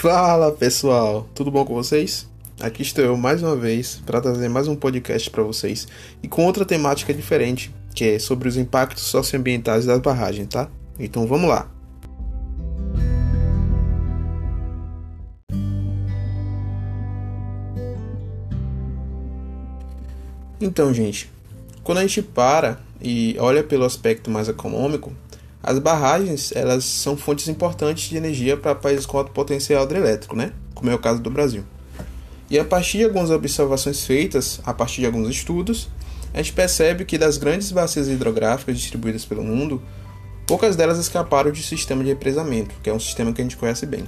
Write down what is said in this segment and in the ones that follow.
Fala pessoal, tudo bom com vocês? Aqui estou eu mais uma vez para trazer mais um podcast para vocês e com outra temática diferente, que é sobre os impactos socioambientais das barragens, tá? Então vamos lá. Então, gente, quando a gente para e olha pelo aspecto mais econômico, as barragens elas são fontes importantes de energia para países com alto potencial hidrelétrico, né? como é o caso do Brasil. E a partir de algumas observações feitas, a partir de alguns estudos, a gente percebe que das grandes bacias hidrográficas distribuídas pelo mundo, poucas delas escaparam de sistema de represamento, que é um sistema que a gente conhece bem.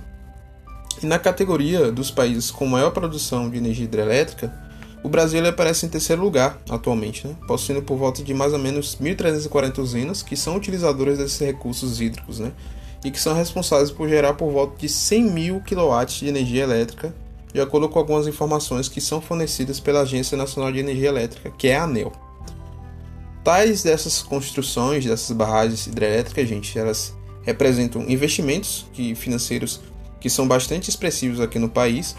E na categoria dos países com maior produção de energia hidrelétrica, o Brasil aparece em terceiro lugar atualmente, né? possuindo por volta de mais ou menos 1.340 usinas que são utilizadoras desses recursos hídricos né? e que são responsáveis por gerar por volta de 100 mil kW de energia elétrica, de acordo com algumas informações que são fornecidas pela Agência Nacional de Energia Elétrica, que é a ANEL. Tais dessas construções, dessas barragens hidrelétricas, gente, elas representam investimentos financeiros que são bastante expressivos aqui no país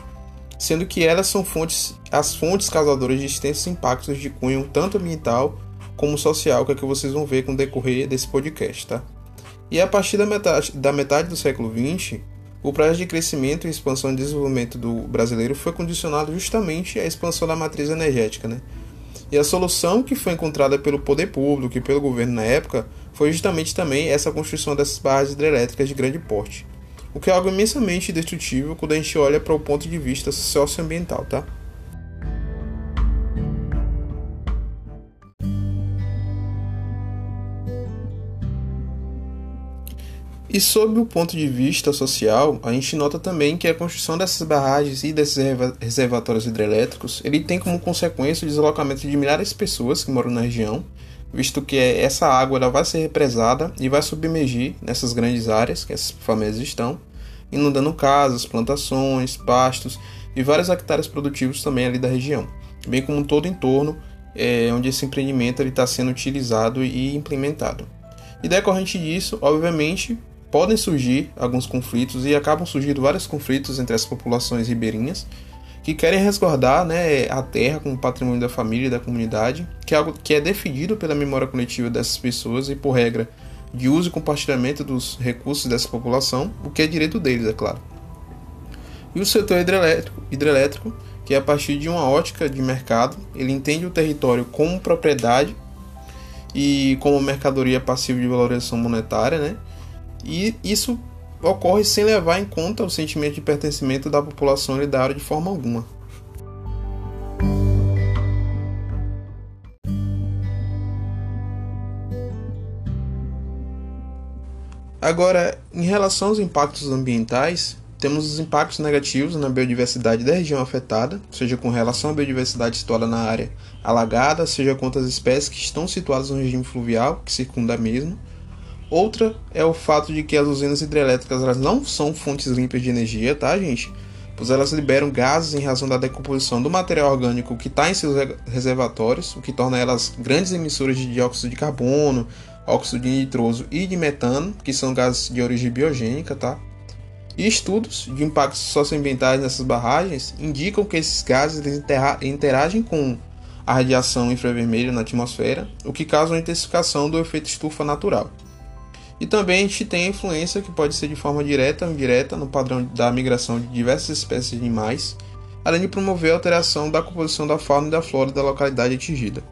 sendo que elas são fontes, as fontes causadoras de extensos impactos de cunho tanto ambiental como social, que é que vocês vão ver com o decorrer desse podcast, tá? E a partir da metade, da metade do século XX, o processo de crescimento expansão e desenvolvimento do brasileiro foi condicionado justamente à expansão da matriz energética, né? E a solução que foi encontrada pelo poder público e pelo governo na época foi justamente também essa construção dessas barras hidrelétricas de grande porte o que é algo imensamente destrutivo quando a gente olha para o ponto de vista socioambiental, tá? E sob o ponto de vista social, a gente nota também que a construção dessas barragens e desses reservatórios hidrelétricos, ele tem como consequência o deslocamento de milhares de pessoas que moram na região, visto que essa água ela vai ser represada e vai submergir nessas grandes áreas que essas famílias estão, inundando casas, plantações, pastos e vários hectares produtivos também ali da região, bem como todo o entorno é, onde esse empreendimento está sendo utilizado e implementado. E decorrente disso, obviamente, podem surgir alguns conflitos e acabam surgindo vários conflitos entre as populações ribeirinhas que querem resguardar né, a terra como patrimônio da família e da comunidade, que é algo que é defendido pela memória coletiva dessas pessoas e, por regra, de uso e compartilhamento dos recursos dessa população, o que é direito deles, é claro. E o setor hidrelétrico, hidrelétrico que é a partir de uma ótica de mercado, ele entende o território como propriedade e como mercadoria passiva de valorização monetária, né? E isso ocorre sem levar em conta o sentimento de pertencimento da população área de forma alguma. Agora, em relação aos impactos ambientais, temos os impactos negativos na biodiversidade da região afetada, seja com relação à biodiversidade situada na área alagada, seja quanto às espécies que estão situadas no regime fluvial que circunda a mesma, Outra é o fato de que as usinas hidrelétricas elas não são fontes limpas de energia, tá, gente? Pois elas liberam gases em razão da decomposição do material orgânico que está em seus reservatórios, o que torna elas grandes emissoras de dióxido de carbono, óxido de nitroso e de metano, que são gases de origem biogênica, tá? E estudos de impactos socioambientais nessas barragens indicam que esses gases interagem com a radiação infravermelha na atmosfera, o que causa uma intensificação do efeito estufa natural. E também a gente tem a influência que pode ser de forma direta ou indireta no padrão da migração de diversas espécies de animais, além de promover a alteração da composição da fauna e da flora da localidade atingida.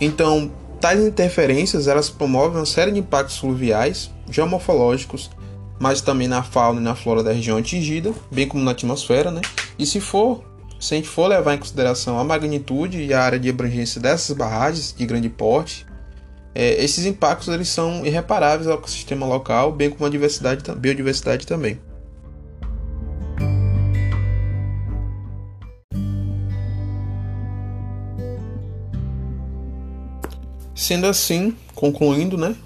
Então, tais interferências elas promovem uma série de impactos fluviais, geomorfológicos, mas também na fauna e na flora da região atingida, bem como na atmosfera, né? E se for, se a gente for levar em consideração a magnitude e a área de abrangência dessas barragens de grande porte, é, esses impactos eles são irreparáveis ao ecossistema local, bem como a diversidade, biodiversidade também. Sendo assim, concluindo, né,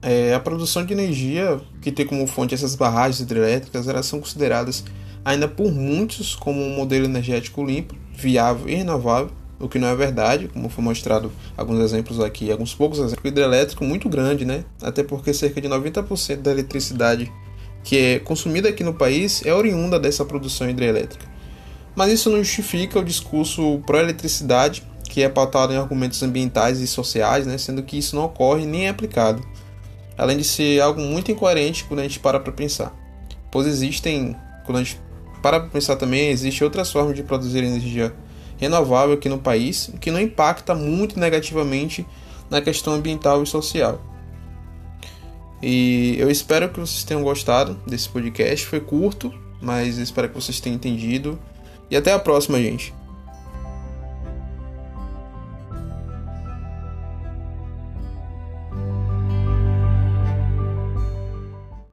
é, a produção de energia que tem como fonte essas barragens hidrelétricas, elas são consideradas ainda por muitos como um modelo energético limpo, viável e renovável, o que não é verdade, como foi mostrado alguns exemplos aqui, alguns poucos exemplos, hidrelétrico muito grande, né? Até porque cerca de 90% da eletricidade que é consumida aqui no país é oriunda dessa produção hidrelétrica. Mas isso não justifica o discurso pró-eletricidade, que é pautado em argumentos ambientais e sociais, né, sendo que isso não ocorre nem é aplicado. Além de ser algo muito incoerente quando a gente para para pensar. Pois existem, quando a gente para para pensar também, existem outras formas de produzir energia renovável aqui no país, que não impacta muito negativamente na questão ambiental e social. E eu espero que vocês tenham gostado desse podcast. Foi curto, mas espero que vocês tenham entendido. E até a próxima, gente.